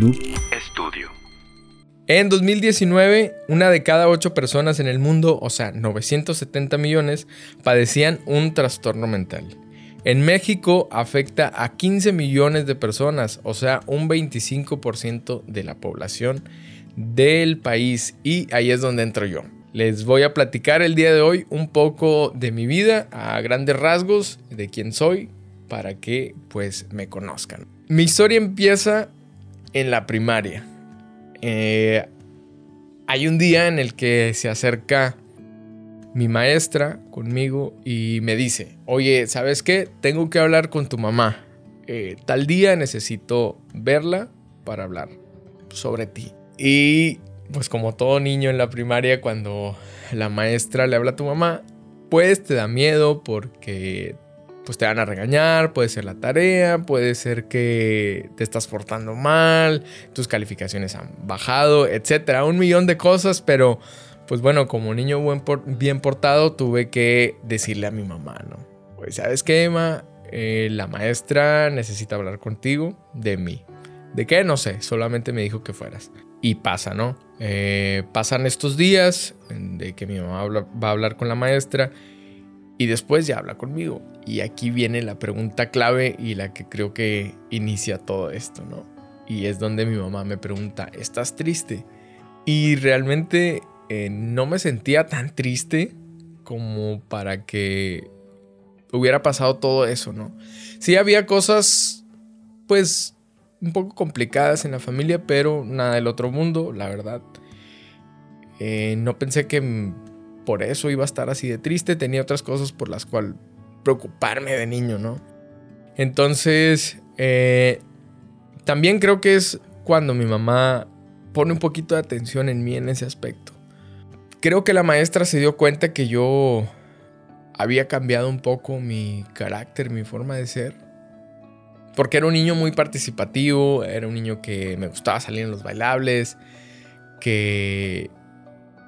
Noob Studio. En 2019, una de cada ocho personas en el mundo, o sea, 970 millones, padecían un trastorno mental. En México afecta a 15 millones de personas, o sea, un 25% de la población del país. Y ahí es donde entro yo. Les voy a platicar el día de hoy un poco de mi vida, a grandes rasgos, de quién soy, para que pues me conozcan. Mi historia empieza en la primaria. Eh, hay un día en el que se acerca mi maestra conmigo y me dice, oye, ¿sabes qué? Tengo que hablar con tu mamá. Eh, tal día necesito verla para hablar sobre ti. Y pues como todo niño en la primaria, cuando la maestra le habla a tu mamá, pues te da miedo porque pues te van a regañar, puede ser la tarea, puede ser que te estás portando mal, tus calificaciones han bajado, etcétera, un millón de cosas, pero pues bueno, como niño bien portado tuve que decirle a mi mamá, ¿no? Pues sabes qué, Emma, eh, la maestra necesita hablar contigo de mí. ¿De qué? No sé, solamente me dijo que fueras. Y pasa, ¿no? Eh, pasan estos días de que mi mamá va a hablar con la maestra y después ya habla conmigo. Y aquí viene la pregunta clave y la que creo que inicia todo esto, ¿no? Y es donde mi mamá me pregunta, ¿estás triste? Y realmente eh, no me sentía tan triste como para que hubiera pasado todo eso, ¿no? Sí había cosas, pues, un poco complicadas en la familia, pero nada del otro mundo, la verdad. Eh, no pensé que por eso iba a estar así de triste, tenía otras cosas por las cuales preocuparme de niño, ¿no? Entonces, eh, también creo que es cuando mi mamá pone un poquito de atención en mí en ese aspecto. Creo que la maestra se dio cuenta que yo había cambiado un poco mi carácter, mi forma de ser. Porque era un niño muy participativo, era un niño que me gustaba salir en los bailables, que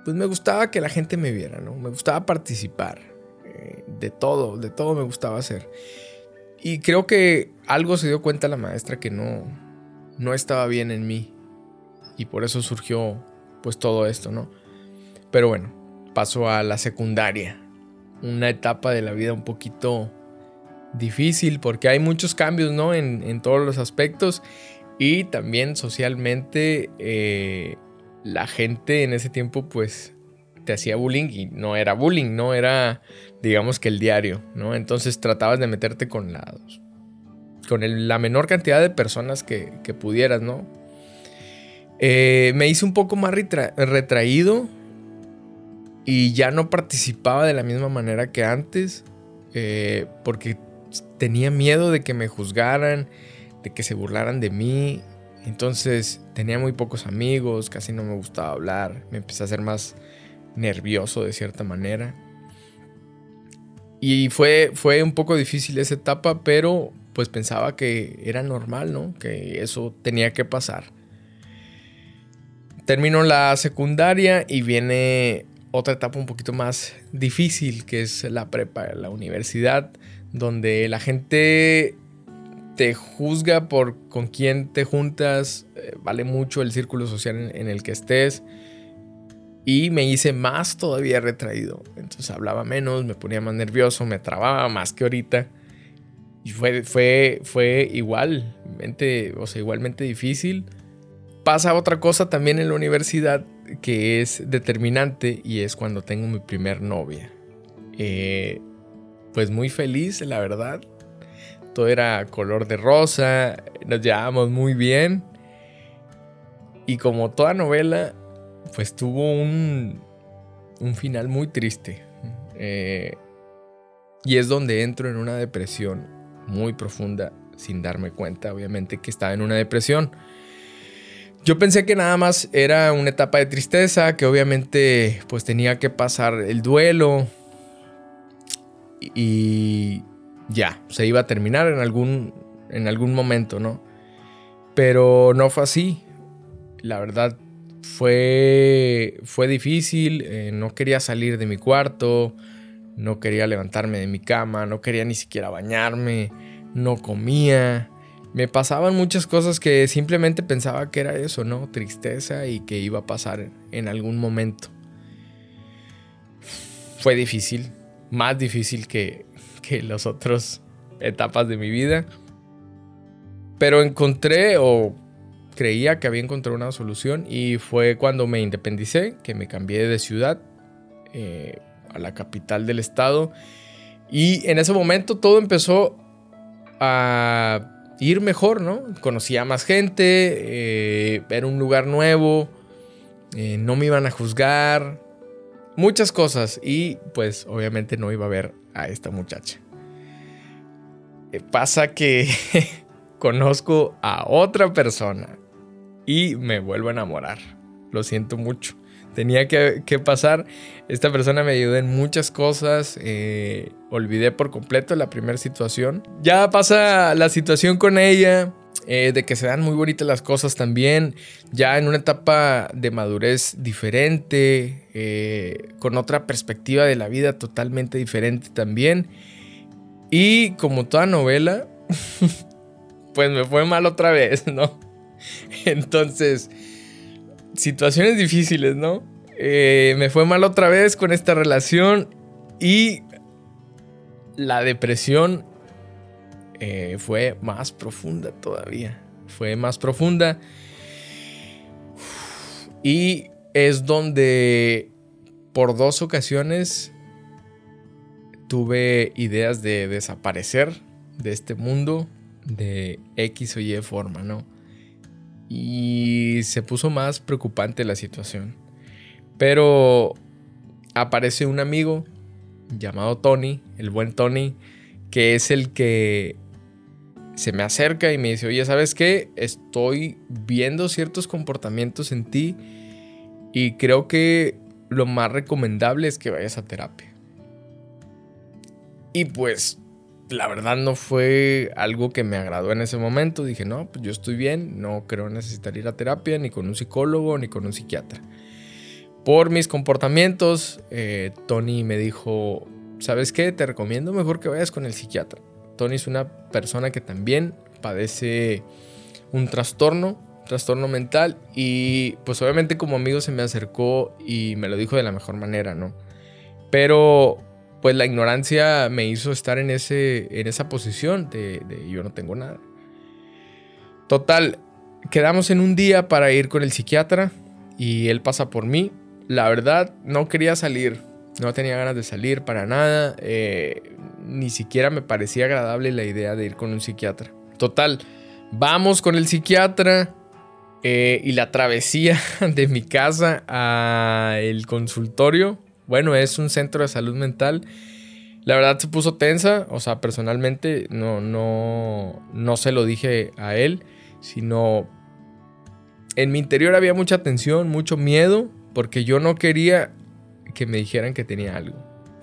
pues me gustaba que la gente me viera, ¿no? Me gustaba participar. De todo, de todo me gustaba hacer. Y creo que algo se dio cuenta la maestra que no, no estaba bien en mí. Y por eso surgió pues todo esto, ¿no? Pero bueno, paso a la secundaria. Una etapa de la vida un poquito difícil porque hay muchos cambios, ¿no? En, en todos los aspectos. Y también socialmente eh, la gente en ese tiempo pues te hacía bullying y no era bullying, no era digamos que el diario, ¿no? Entonces tratabas de meterte con la, con la menor cantidad de personas que, pudieras, ¿no? Eh, me hice un poco más retraído y ya no participaba de la misma manera que antes eh, porque tenía miedo de que me juzgaran, de que se burlaran de mí entonces tenía muy pocos amigos, casi no me gustaba hablar, me empecé a hacer más nervioso de cierta manera. Y fue, fue un poco difícil esa etapa, pero pues pensaba que era normal, ¿no? Que eso tenía que pasar. Termino la secundaria y viene otra etapa un poquito más difícil, que es la prepa, la universidad, donde la gente te juzga por con quién te juntas, eh, vale mucho el círculo social en, el que estés. Y me hice más todavía retraído. Entonces hablaba menos, me ponía más nervioso, me trababa más que ahorita. Y fue, fue, fue igualmente, o sea, igualmente difícil. Pasa otra cosa también en la universidad que es determinante y es cuando tengo mi primer novia. Eh, pues muy feliz, la verdad todo era color de rosa, nos llevábamos muy bien. Y como toda novela, pues tuvo un, un final muy triste. Eh, y es donde entro en una depresión muy profunda sin darme cuenta, obviamente, que estaba en una depresión. Yo pensé que nada más era una etapa de tristeza, que obviamente pues tenía que pasar el duelo. Y, ya, se iba a terminar en algún, en algún momento, ¿no? Pero no fue así. La verdad fue, fue difícil, eh, no quería salir de mi cuarto, no quería levantarme de mi cama, no quería ni siquiera bañarme, no comía. me pasaban muchas cosas que simplemente pensaba que era eso, ¿no? Tristeza y que iba a pasar en algún momento. Fue difícil, más difícil que, que las otras etapas de mi vida. Pero encontré o creía que había encontrado una solución y fue cuando me independicé, que me cambié de ciudad eh, a la capital del estado. Y en ese momento todo empezó a ir mejor, ¿no? Conocía más gente, eh, era un lugar nuevo, eh, no me iban a juzgar, muchas cosas y pues obviamente no iba a ver a esta muchacha. Eh, pasa que conozco a otra persona y me vuelvo a enamorar. Lo siento mucho tenía que, pasar. Esta persona me ayudó en muchas cosas. Eh, olvidé por completo la primera situación. Ya pasa la situación con ella. Eh, de que se dan muy bonitas las cosas también, ya en una etapa de madurez diferente, eh, con otra perspectiva de la vida totalmente diferente también. Y como toda novela, pues me fue mal otra vez, ¿no? Entonces, situaciones difíciles, ¿no? Eh, me fue mal otra vez con esta relación y la depresión eh, fue más profunda todavía. Fue más profunda. Y es donde por dos ocasiones tuve ideas de desaparecer de este mundo de X o Y forma, ¿no? Y se puso más preocupante la situación. Pero aparece un amigo llamado Tony, el buen Tony, que es el que se me acerca y me dice, oye, ¿sabes qué? Estoy viendo ciertos comportamientos en ti y creo que lo más recomendable es que vayas a terapia. Y pues la verdad no fue algo que me agradó en ese momento. Dije, no, pues yo estoy bien, no creo necesitar ir a terapia ni con un psicólogo ni con un psiquiatra. Por mis comportamientos, eh, Tony me dijo, ¿sabes qué? Te recomiendo mejor que vayas con el psiquiatra. Tony es una persona que también padece un trastorno, trastorno mental, y pues obviamente como amigo se me acercó y me lo dijo de la mejor manera, ¿no? Pero pues la ignorancia me hizo estar en, ese, en esa posición de, yo no tengo nada. Total, quedamos en un día para ir con el psiquiatra y él pasa por mí. La verdad, no quería salir, no tenía ganas de salir para nada, eh, ni siquiera me parecía agradable la idea de ir con un psiquiatra. Total, vamos con el psiquiatra eh, y la travesía de mi casa al consultorio bueno, es un centro de salud mental. La verdad se puso tensa, o sea, personalmente no, no, no se lo dije a él, sino en mi interior había mucha tensión, mucho miedo, porque yo no quería que me dijeran que tenía algo.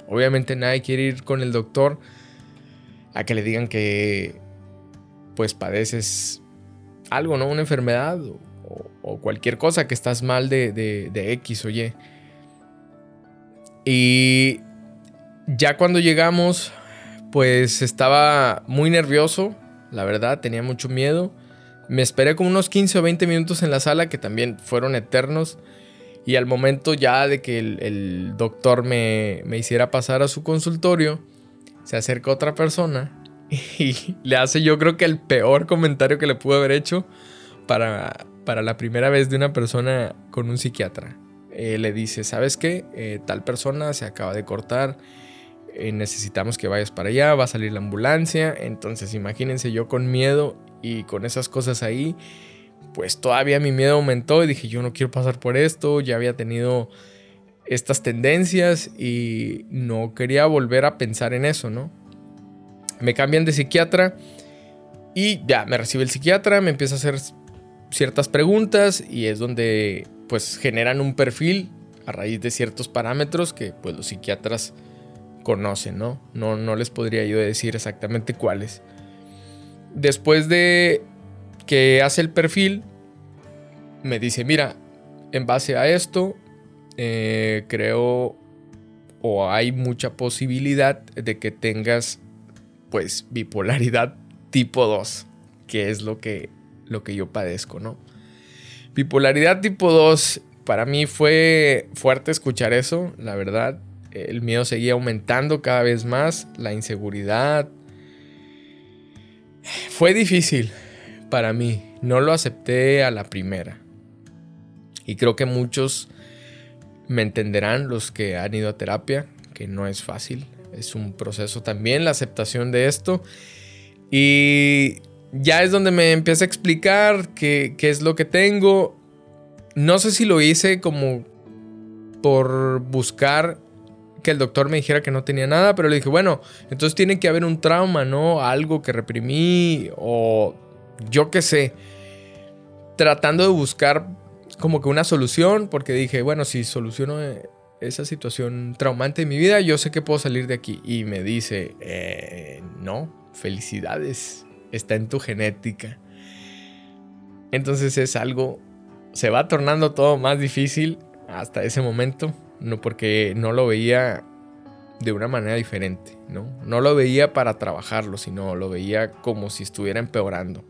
Obviamente nadie quiere ir con el doctor a que le digan que pues padeces algo, ¿no? Una enfermedad o, cualquier cosa, que estás mal de, de X o Y. Y ya cuando llegamos, pues estaba muy nervioso, la verdad, tenía mucho miedo. Me esperé como unos 15 o 20 minutos en la sala, que también fueron eternos. Y al momento ya de que el, doctor me, me, hiciera pasar a su consultorio, se acerca otra persona y le hace yo creo que el peor comentario que le pudo haber hecho para, para la primera vez de una persona con un psiquiatra. Eh, le dice, ¿sabes qué? Eh, tal persona se acaba de cortar, eh, necesitamos que vayas para allá, va a salir la ambulancia, entonces imagínense yo con miedo y con esas cosas ahí, pues todavía mi miedo aumentó y dije, yo no quiero pasar por esto, ya había tenido estas tendencias y no quería volver a pensar en eso, ¿no? Me cambian de psiquiatra y ya me recibe el psiquiatra, me empieza a hacer ciertas preguntas y es donde pues generan un perfil a raíz de ciertos parámetros que pues los psiquiatras conocen, ¿no? No, no les podría yo decir exactamente cuáles. Después de que hace el perfil, me dice, mira, en base a esto, eh, creo o hay mucha posibilidad de que tengas pues bipolaridad tipo 2. qué es lo que, lo que yo padezco, ¿no? Bipolaridad tipo 2, para mí fue fuerte escuchar eso, la verdad. El miedo seguía aumentando cada vez más, la inseguridad. Fue difícil para mí, no lo acepté a la primera. Y creo que muchos me entenderán los que han ido a terapia, que no es fácil, es un proceso también la aceptación de esto. Y ya es donde me empieza a explicar qué, qué es lo que tengo. No sé si lo hice como por buscar que el doctor me dijera que no tenía nada, pero le dije, bueno, entonces tiene que haber un trauma, ¿no? Algo que reprimí o yo qué sé. Tratando de buscar como que una solución, porque dije, bueno, si soluciono esa situación traumante en mi vida, yo sé que puedo salir de aquí. Y me dice, eh, no, felicidades, está en tu genética. Entonces es algo, se va tornando todo más difícil hasta ese momento, no porque no lo veía de una manera diferente, ¿no? No lo veía para trabajarlo, sino lo veía como si estuviera empeorando.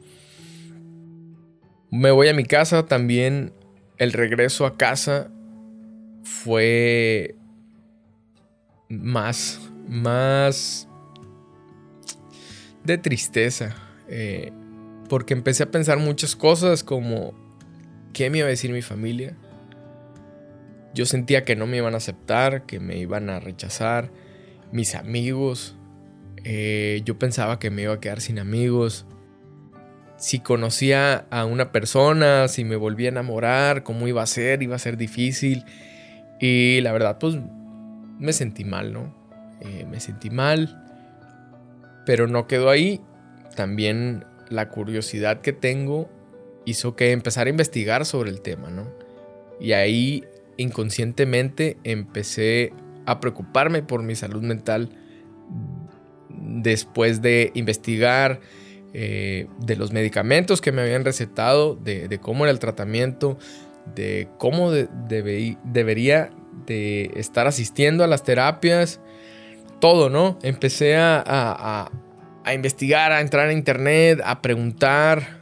Me voy a mi casa, también el regreso a casa fue más, más de tristeza. Eh, porque empecé a pensar muchas cosas como, ¿qué me iba a decir mi familia? Yo sentía que no me iban a aceptar, que me iban a rechazar. Mis amigos. Eh, yo pensaba que me iba a quedar sin amigos. Si conocía a una persona, si me volvía a enamorar, cómo iba a ser, iba a ser difícil. Y la verdad, pues me sentí mal, ¿no? Eh, me sentí mal. Pero no quedó ahí. También la curiosidad que tengo hizo que empezar a investigar sobre el tema, ¿no? Y ahí inconscientemente empecé a preocuparme por mi salud mental después de investigar eh, de los medicamentos que me habían recetado, de, cómo era el tratamiento, de cómo debería de estar asistiendo a las terapias, todo, ¿no? Empecé a investigar, a entrar a internet, a preguntar,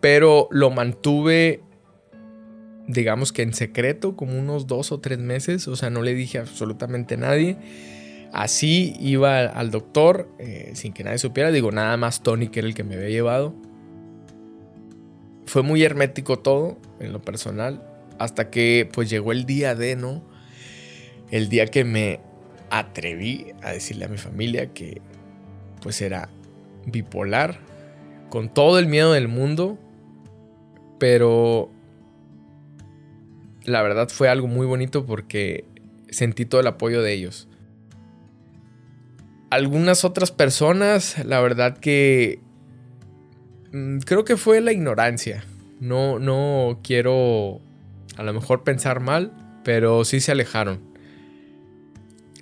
pero lo mantuve digamos que en secreto, como unos dos o tres meses, o sea, no le dije absolutamente a nadie. Así iba al doctor, eh, sin que nadie supiera, digo, nada más Tony, que era el que me había llevado. Fue muy hermético todo, en lo personal, hasta que pues llegó el día de, ¿no? El día que me atreví a decirle a mi familia que pues era bipolar, con todo el miedo del mundo, pero la verdad fue algo muy bonito porque sentí todo el apoyo de ellos. Algunas otras personas, la verdad que mm, creo que fue la ignorancia. No, no quiero a lo mejor pensar mal, pero sí se alejaron.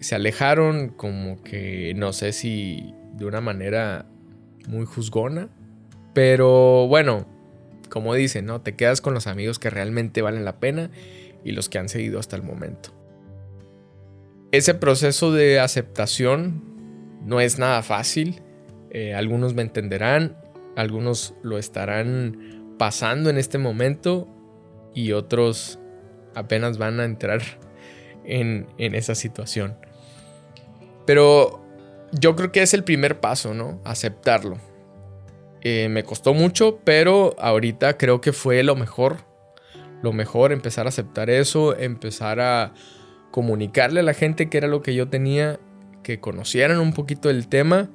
Se alejaron como que no sé si de una manera muy juzgona, pero bueno, como dicen, ¿no? Te quedas con los amigos que realmente valen la pena y los que han seguido hasta el momento. Ese proceso de aceptación no es nada fácil. Eh, algunos me entenderán, algunos lo estarán pasando en este momento y otros apenas van a entrar en, en esa situación. Pero yo creo que es el primer paso, ¿no? Aceptarlo. Eh, me costó mucho, pero ahorita creo que fue lo mejor. Lo mejor, empezar a aceptar eso, empezar a comunicarle a la gente que era lo que yo tenía, que conocieran un poquito el tema.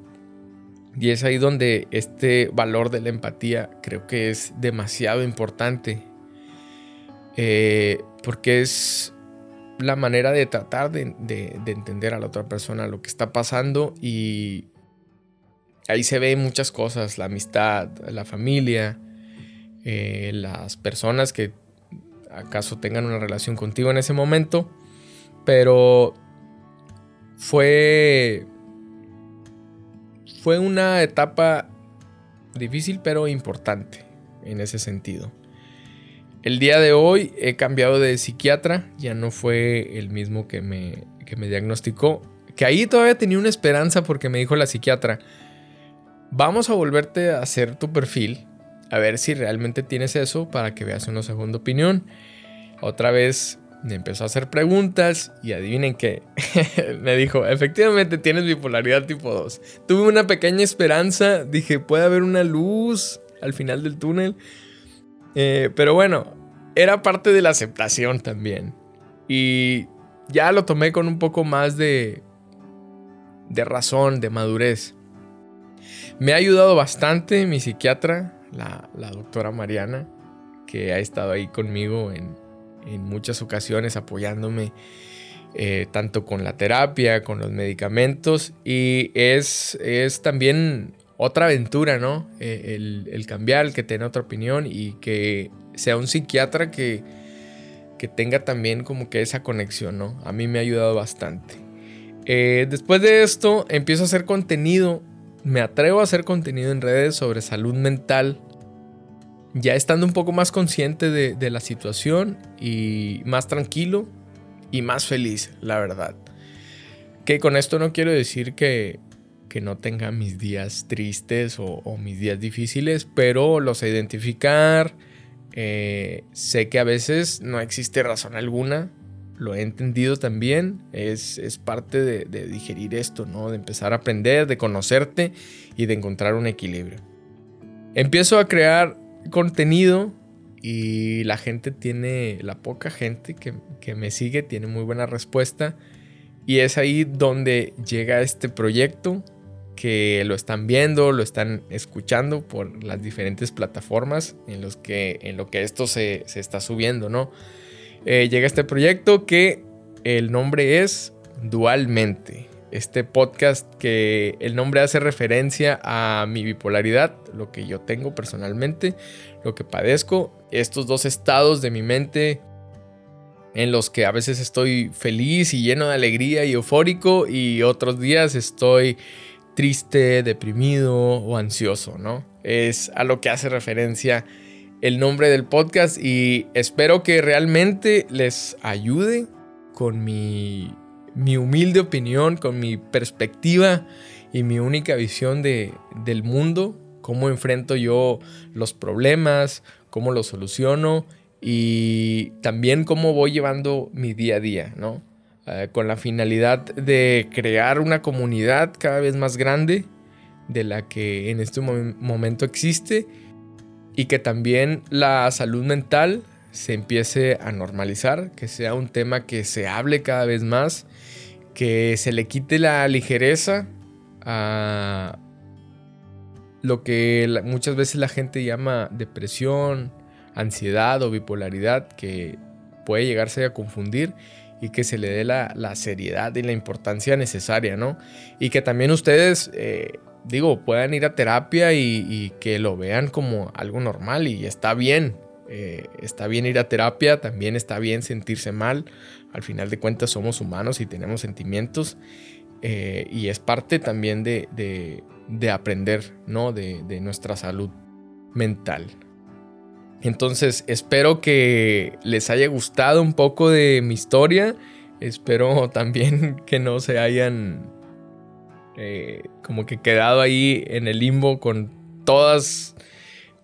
Y es ahí donde este valor de la empatía creo que es demasiado importante. Eh, porque es la manera de tratar de, de entender a la otra persona lo que está pasando y ahí se ven muchas cosas, la amistad, la familia, eh, las personas que acaso tengan una relación contigo en ese momento, pero fue fue una etapa difícil pero importante en ese sentido. El día de hoy he cambiado de psiquiatra, ya no fue el mismo que me, que me diagnosticó, que ahí todavía tenía una esperanza porque me dijo la psiquiatra, vamos a volverte a hacer tu perfil, a ver si realmente tienes eso para que veas una segunda opinión. Otra vez me empezó a hacer preguntas y adivinen qué. me dijo, efectivamente tienes bipolaridad tipo 2. Tuve una pequeña esperanza, dije, puede haber una luz al final del túnel. Eh, pero bueno, era parte de la aceptación también. Y ya lo tomé con un poco más de, de razón, de madurez. Me ha ayudado bastante mi psiquiatra, la, doctora Mariana, que ha estado ahí conmigo en, muchas ocasiones apoyándome eh, tanto con la terapia, con los medicamentos y es, es también otra aventura, ¿no? Eh, el, cambiar, el que tenga otra opinión y que sea un psiquiatra que, que tenga también como que esa conexión, ¿no? A mí me ha ayudado bastante. Eh, después de esto, empiezo a hacer contenido. Me atrevo a hacer contenido en redes sobre salud mental. Ya estando un poco más consciente de, de la situación y más tranquilo y más feliz, la verdad. Que con esto no quiero decir que, que no tenga mis días tristes o, mis días difíciles, pero los sé identificar. Eh, sé que a veces no existe razón alguna. Lo he entendido también. Es, es parte de, de, digerir esto, ¿no? De empezar a aprender, de conocerte y de encontrar un equilibrio. Empiezo a crear contenido y la gente tiene, la poca gente que, que me sigue tiene muy buena respuesta. Y es ahí donde llega este proyecto que lo están viendo, lo están escuchando por las diferentes plataformas en, los que, en lo que esto se, está subiendo, ¿no? Eh, llega este proyecto que el nombre es Dualmente. Este podcast que el nombre hace referencia a mi bipolaridad, lo que yo tengo personalmente, lo que padezco, estos dos estados de mi mente en los que a veces estoy feliz y lleno de alegría y eufórico y otros días estoy triste, deprimido o ansioso, ¿no? Es a lo que hace referencia el nombre del podcast y espero que realmente les ayude con mi, mi humilde opinión, con mi perspectiva y mi única visión de, del mundo, cómo enfrento yo los problemas, cómo los soluciono y también cómo voy llevando mi día a día, ¿no? Eh, con la finalidad de crear una comunidad cada vez más grande de la que en este momento existe y que también la salud mental se empiece a normalizar, que sea un tema que se hable cada vez más, que se le quite la ligereza a lo que muchas veces la gente llama depresión, ansiedad o bipolaridad, que puede llegarse a confundir y que se le dé la, seriedad y la importancia necesaria, ¿no? Y que también ustedes, eh, digo, puedan ir a terapia y, que lo vean como algo normal y está bien. Eh, está bien ir a terapia, también está bien sentirse mal. Al final de cuentas somos humanos y tenemos sentimientos. Eh, y es parte también de, de, aprender, ¿no? De, de nuestra salud mental. Entonces espero que les haya gustado un poco de mi historia. Espero también que no se hayan eh, como que quedado ahí en el limbo con todas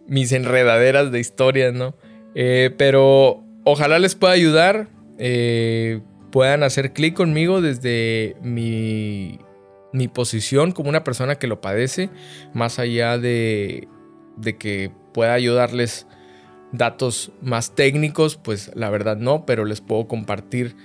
mis enredaderas de historias, ¿no? Eh, pero ojalá les pueda ayudar. Eh, puedan hacer clic conmigo desde mi, mi posición como una persona que lo padece, más allá de, de que pueda ayudarles datos más técnicos, pues la verdad no, pero les puedo compartir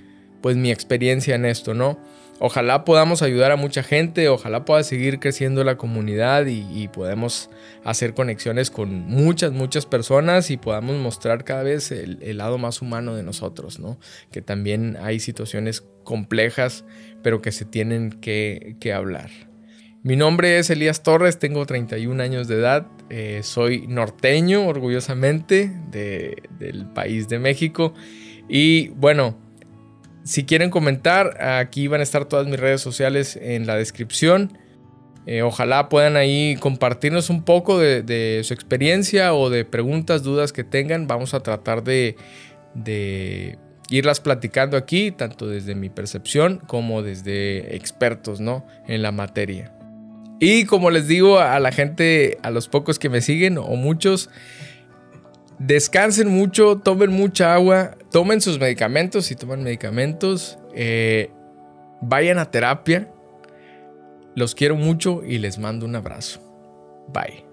pues mi experiencia en esto, ¿no? Ojalá podamos ayudar a mucha gente, ojalá pueda seguir creciendo la comunidad y, podemos hacer conexiones con muchas, muchas personas y podamos mostrar cada vez el, lado más humano de nosotros, ¿no? Que también hay situaciones complejas, pero que se tienen que, que hablar. Mi nombre es Elías Torres, tengo 31 años de edad, eh, soy norteño orgullosamente del país de México y bueno, si quieren comentar, aquí van a estar todas mis redes sociales en la descripción. Eh, ojalá puedan ahí compartirnos un poco de, su experiencia o de preguntas, dudas que tengan. Vamos a tratar de, de irlas platicando aquí, tanto desde mi percepción como desde expertos ¿no? en la materia. Y como les digo a la gente, a los pocos que me siguen o muchos, descansen mucho, tomen mucha agua, tomen sus medicamentos si toman medicamentos, eh, vayan a terapia. Los quiero mucho y les mando un abrazo. Bye.